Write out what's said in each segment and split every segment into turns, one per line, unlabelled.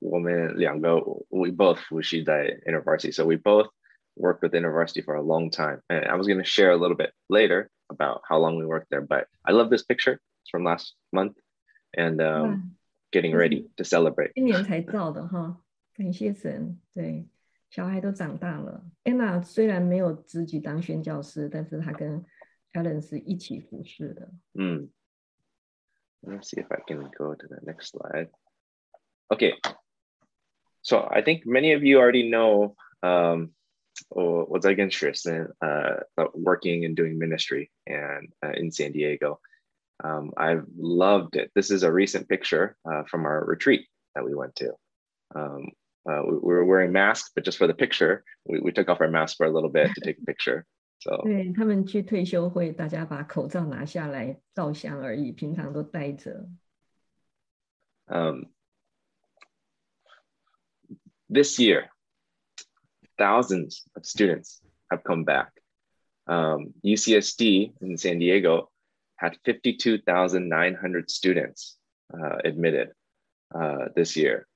我们两个 we both 复习在 University，so we both worked with University for a long time. And I was going to share a little bit later about how long we worked there, but I love this picture. It's from last month and um, getting ready to celebrate.
今年才造的哈，感谢神。对，小孩都长大了。Anna 虽然没有自己当宣教师，但是她跟 Alan 是一起服侍的。
嗯，Let's see if I can go to the next slide. Okay, so I think many of you already know um, 我我在跟学生呃 working and doing ministry and uh, in San Diego. Um, I've loved it. This is a recent picture uh, from our retreat that we went to. Um, uh, we, we, were wearing masks, but just for the picture, we, we took off our masks for a little bit to take a picture. So
对他们去退休会，大家把口罩拿下来照相而已，平常都戴着。
Um, this year, thousands of students have come back. Um, UCSD in San Diego had 52,900 students uh, admitted uh, this year.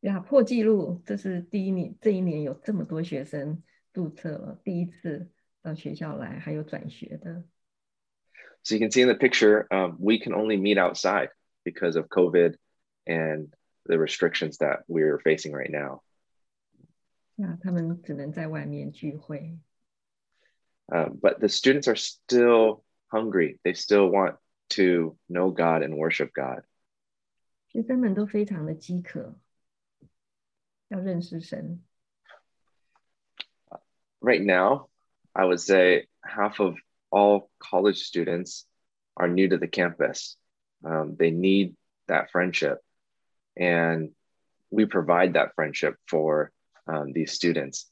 呀，破纪录！这是第一年，这一年有这么多学生注册了，第一次到学校来，还有转学的。
So you can see in the picture, um, we can only meet outside because of COVID and the restrictions that we're facing right now.
那他们只能在外面聚会。
Uh, but the students are still hungry. They still want to know God and worship God.
学生们都非常的饥渴，要认识神。
Right now, I would say half of all college students are new to the campus. Um, they need that friendship and we provide that friendship for um, these students.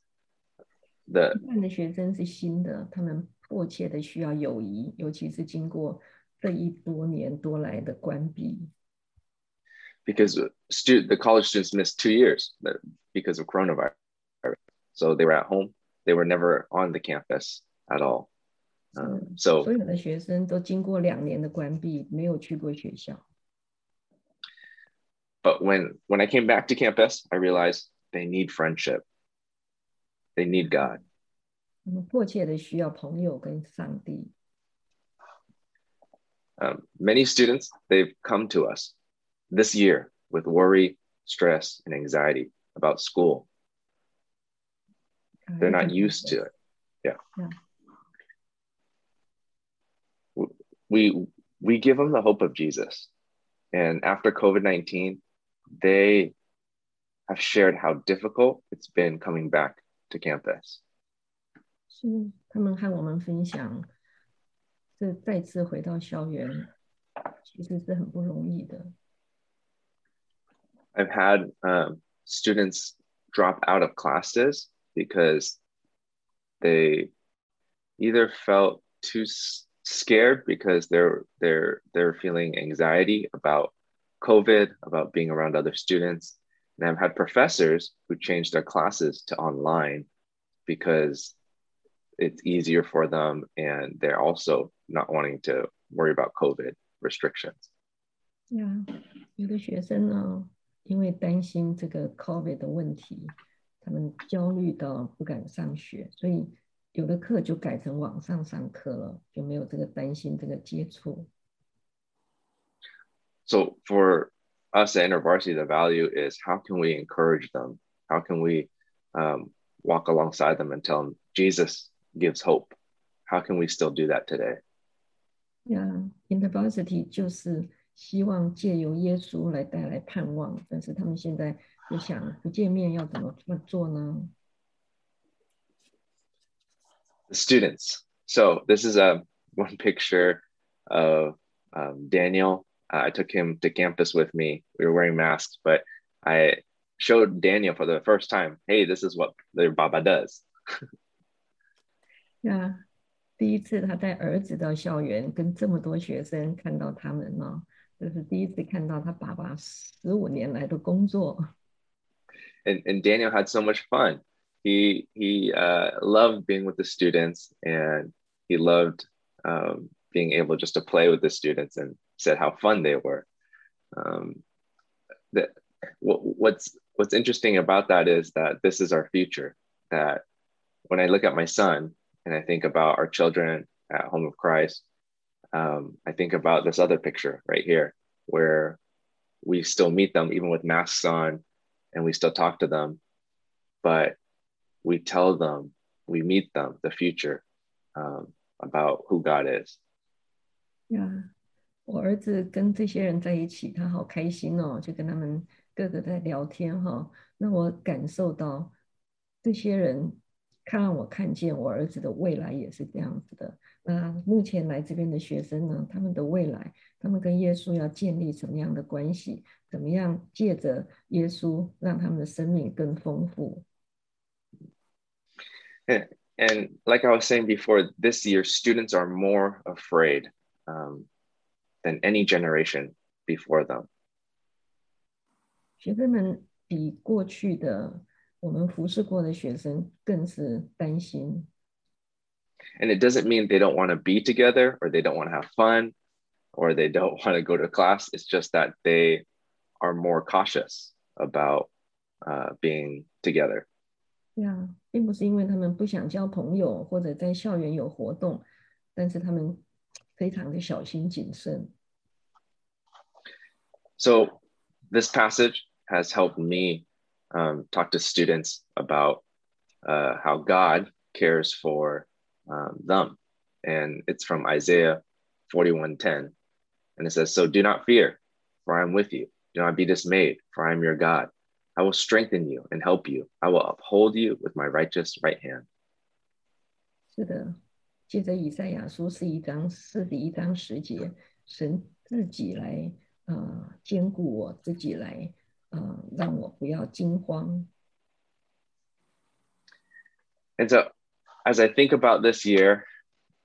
The
一半的学生是新的，他们迫切的需要友谊，尤其是经过这一多年多来的关闭。
Because stu- the college students missed two years because of coronavirus, so they were at home. They were never on the campus at all. Um, so
所有的学生都经过两年的关闭，没有去过学校。
But when when I came back to campus, I realized they need friendship. They need God. Um, many students they've come to us this year with worry, stress, and anxiety about school. They're not used to it. Yeah.
yeah.
We we give them the hope of Jesus. And after COVID 19, they have shared how difficult it's been coming back to campus.
是他们和我们分享，这再次回到校园，其实是很不容易的。
I've had um, students drop out of classes because they either felt too scared because they're they're they're feeling anxiety about COVID, about being around other students. And I've had professors who changed their classes to online because it's easier for them and they're also not wanting to worry about COVID restrictions.
Yeah，有的学生呢，因为担心这个 COVID 的问题，他们焦虑到不敢上学，所以有的课就改成网上上课了，就没有这个担心这个接触。
so for us at InterVarsity, the value is how can we encourage them? How can we um, walk alongside them and tell them Jesus gives hope? How can we still do that today?
Yeah, InterVarsity 就是希望借由耶稣来带来盼望，但是他们现在就想不见面要怎么做呢？
The students. So this is a one picture of um, Daniel uh, I took him to campus with me. We were wearing masks, but I showed Daniel for the first time, hey, this is what their Baba does.
呀，第一次他带儿子到校园，跟这么多学生看到他们呢，这是第一次看到他爸爸十五年来的工作。
And and Daniel had so much fun. He he uh, loved being with the students, and he loved um, being able just to play with the students, and said how fun they were. Um, that what's what's interesting about that is that this is our future. That when I look at my son and I think about our children at Home of Christ, um, I think about this other picture right here where we still meet them even with masks on and we still talk to them, but we tell them, we meet them the future um, about who God is.
Yeah. 我儿子跟这些人在一起，他好开心哦，就跟他们各个在聊天哈。那我感受到这些人看让我看见我儿子的未来也是这样子的。那目前来这边的学生呢，他们的未来，他们跟耶稣要建立什么样的关系？怎么样借着耶稣让他们的生命更丰富
？And and like I was saying before, this year students are more afraid. Um, than any generation before them.
学生们比过去的我们服侍过的学生更是担心。
And it doesn't mean they don't want to be together or they don't want to have fun or they don't want to go to class. It's just that they are more cautious about uh, being together.
对啊，并不是因为他们不想交朋友或者在校园有活动，但是他们非常的小心谨慎。
so this passage has helped me um, talk to students about uh, how God cares for um, them. And it's from Isaiah 41:10. And it says, So do not fear, for I am with you. Do not be dismayed, for I am your God. I will strengthen you and help you. I will uphold you with my righteous right hand.
是的，接着以赛亚书是一章四十一章十节，神自己来 呃兼顾我自己来呃让我不要惊慌。
And so, as I think about this year,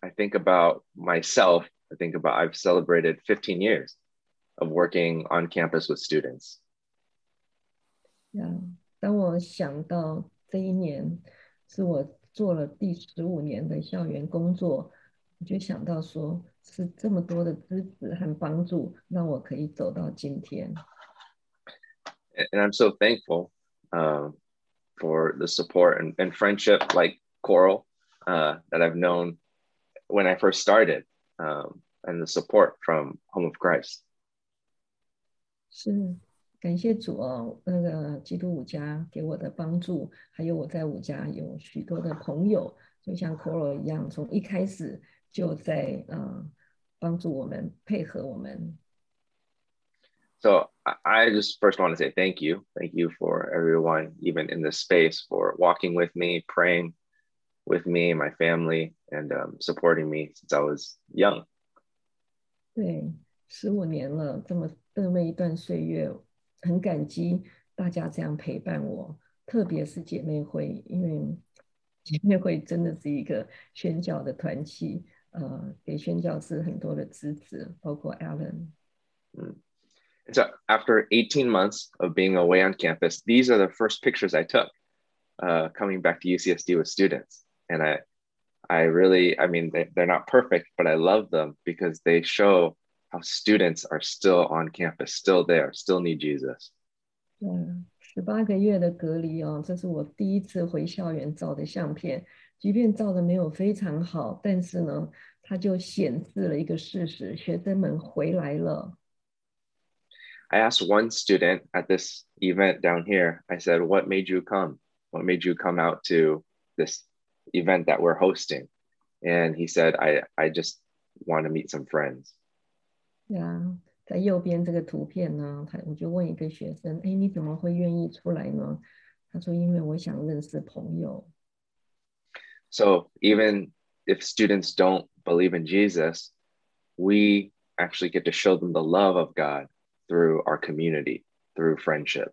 I think about myself. I think about I've celebrated 15 years of working on campus with students.
Yeah，，当我想到这一年是我做了第十五年的校园工作，我就想到说，是这么多的支持和帮助，让我可以走到今天。
And I'm so thankful um, for the support and, and friendship like Coral uh, that I've known when I first started, um, and the support from Home of Christ.
是，感谢主哦，那个基督五家给我的帮助，还有我在五家有许多的朋友，就像 Coral 一样，从一开始 就在呃帮助我们，配合我们。
So I just first want to say thank you. Thank you for everyone, even in this space, for walking with me, praying with me, my family, and um, supporting me since I was young.
对，十五年了，这么这么一段岁月，很感激大家这样陪伴我，特别是姐妹会，因为姐妹会真的是一个宣教的团契。 呃，给宣教师很多的支持，包括
Alan。Mm. So after 18 months of being away on campus, these are the first pictures I took uh, coming back to UCSD with students. And I, I really, I mean, they, they're not perfect, but I love them because they show how students are still on campus, still there, still need Jesus.
嗯，十八个月的隔离哦，这是我第一次回校园照的相片。 即便照的没有非常好，但是呢，它就显示了一个事实：学生们回来了。
I asked one student at this event down here. I said, "What made you come? What made you come out to this event that we're hosting?" And he said, "I I just want to meet some friends."
呀，在右边这个图片呢，他我就问一个学生：“哎，你怎么会愿意出来呢？”他说：“因为我想认识朋友。”
So even if students don't believe in Jesus, we actually get to show them the love of God through our community, through friendship.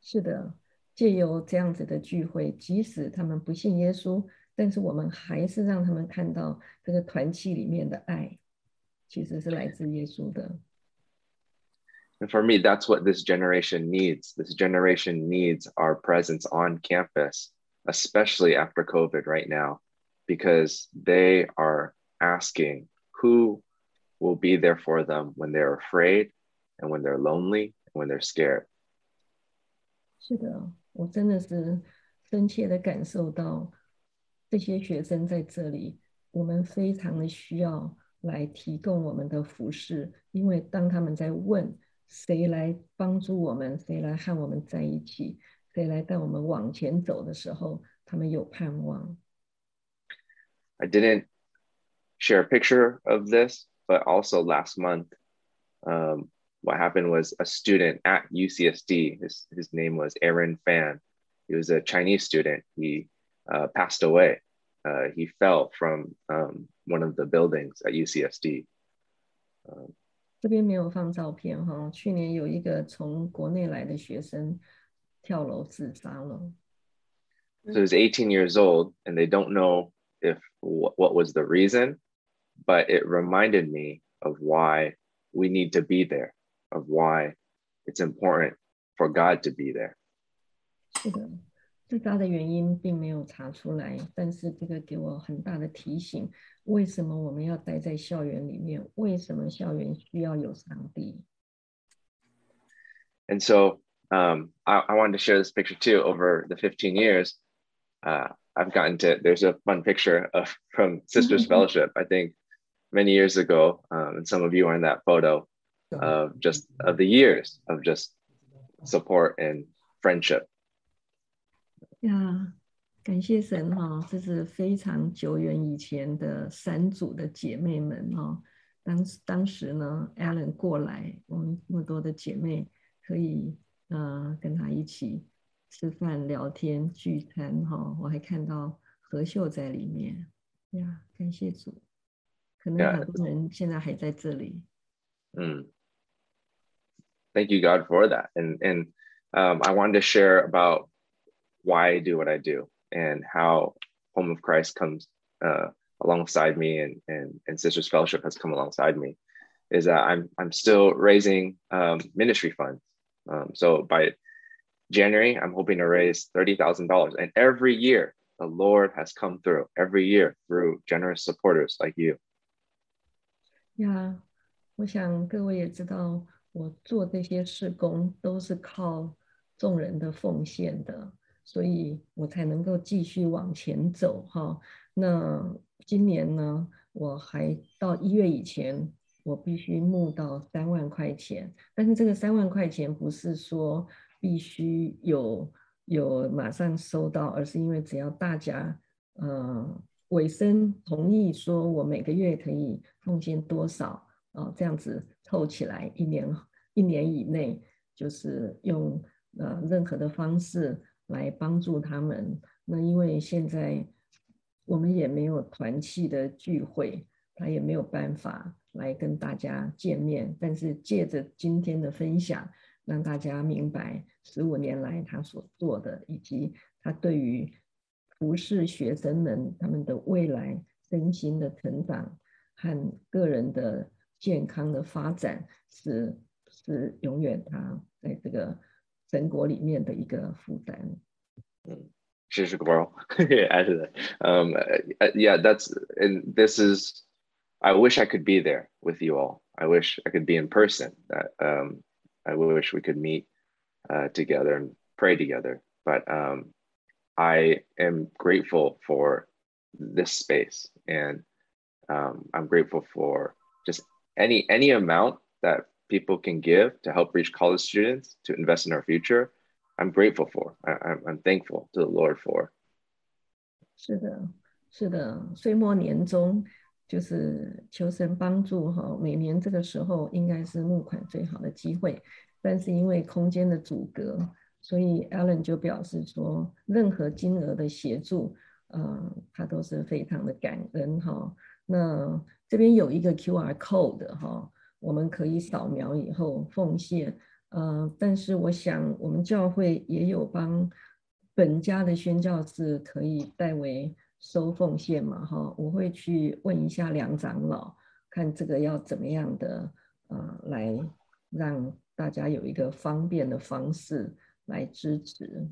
是的，借由这样子的聚会，即使他们不信耶稣，但是我们还是让他们看到这个团契里面的爱，其实是来自耶稣的。
And for me, that's what this generation needs. This generation needs our presence on campus, especially after COVID right now, because they are asking who will be there for them when they're afraid and when they're lonely and when they're scared.
是的，我真的是深切的感受到这些学生在这里，我们非常的需要来提供我们的服饰，因为当他们在问谁来帮助我们，谁来和我们在一起， 谁来带我们往前走的时候，他们有盼望。
I didn't share a picture of this, but also last month, um, what happened was a student at UCSD, his, his name was Aaron Fan. He was a Chinese student. He uh, passed away. Uh, he fell from um, one of the buildings at UCSD. Um,
这边没有放照片哈。去年有一个从国内来的学生 跳楼自杀了。
So he's 18 years old, and they don't know if what, what was the reason, but it reminded me of why we need to be there, of why it's important for God to be there.
是的，自杀的原因并没有查出来，但是这个给我很大的提醒：为什么我们要待在校园里面？为什么校园需要有上帝？
And so um, I, I, wanted to share this picture too. Over the 15 years, uh, I've gotten to. There's a fun picture of from Sisters mm-hmm. Fellowship. I think many years ago, um, and some of you are in that photo of just of the years of just support and friendship.
Yeah. 感谢神哈、哦，这是非常久远以前的三组的姐妹们哈、哦。当当时呢，Alan 过来，我们那么多的姐妹可以呃跟他一起吃饭、聊天、聚餐哈。我还看到何秀在里面呀，感谢主。可能很多人现在还在这里。
嗯，Thank you God for that, and and um, I wanted to share about why I do what I do and how Home of Christ comes uh, alongside me and, and, and Sisters Fellowship has come alongside me is that I'm, I'm still raising um, ministry funds. Um, so by January, I'm hoping to raise $30,000. And every year, the Lord has come through, every year through generous supporters like you.
Yeah, 我想各位也知道，我做这些事工都是靠众人的奉献的。所以我才能够继续往前走哈。那今年呢，我还到一月以前， 我必须募到三万块钱。但是这个三万块钱不是说必须有有马上收到，而是因为只要大家呃尾声同意说我每个月可以奉献多少啊，这样子凑起来一年一年以内，就是用呃任何的方式。来帮助他们。那因为现在我们也没有团契的聚会，他也没有办法来跟大家见面。但是借着今天的分享，让大家明白十五年来他所做的，以及他对于服侍学生们他们的未来身心的成长和个人的健康的发展，是是永远他在这个。神国里面的一个负担。
She's girl. Add to that. Um, uh, yeah, that's and this is. I wish I could be there with you all. I wish I could be in person. That um, I wish we could meet uh, together and pray together. But um, I am grateful for this space, and um, I'm grateful for just any any amount that people can give to help reach college students to invest in our future, I'm grateful for. I, am thankful to the Lord for.
是的，是的，岁末年终 就是求神帮助哈。每年这个时候应该是募款最好的机会，但是因为空间的阻隔，所以 Alan 就表示说，任何金额的协助，呃，他都是非常的感恩哈。那这边有一个 QR code 哈。我们可以扫描以后奉献，呃，但是我想我们教会也有帮本家的宣教士可以代为收奉献嘛，哈，我会去问一下梁长老，看这个要怎么样的，呃，来让大家有一个方便的方式来支持。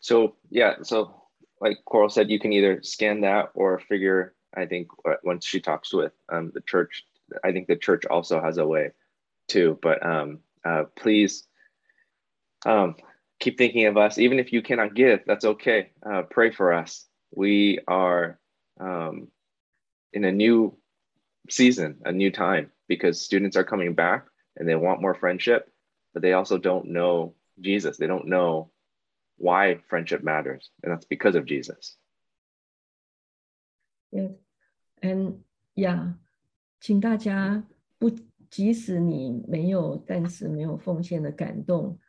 So yeah, so like Coral said, you can either scan that or figure. I think once she talks with um, the church, I think the church also has a way too. But um, uh, please um, keep thinking of us. Even if you cannot give, that's okay. Uh, pray for us. We are um, in a new season, a new time, because students are coming back and they want more friendship, but they also don't know Jesus. They don't know why friendship matters, and that's because of Jesus.
Yeah, and yeah，请大家不，即使你没有，但是没有奉献的感动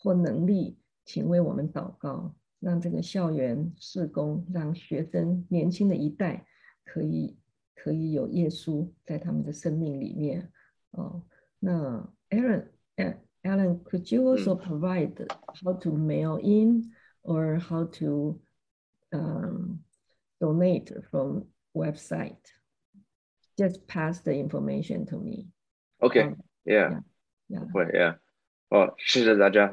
或能力，请为我们祷告，让这个校园事工，让学生年轻的一代可以可以有耶稣在他们的生命里面。哦，那 Aaron，哎。Alan, could you also mm. provide how to mail in or how to um, donate from website? Just pass the information to me.
Okay. Um, yeah. Yeah. Yeah. yeah. Well,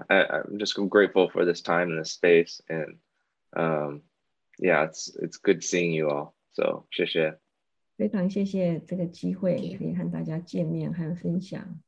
I, I'm just grateful for this time and this space, and um, yeah, it's it's good seeing you all. So 谢谢。
非常谢谢这个机会，可以和大家见面和分享。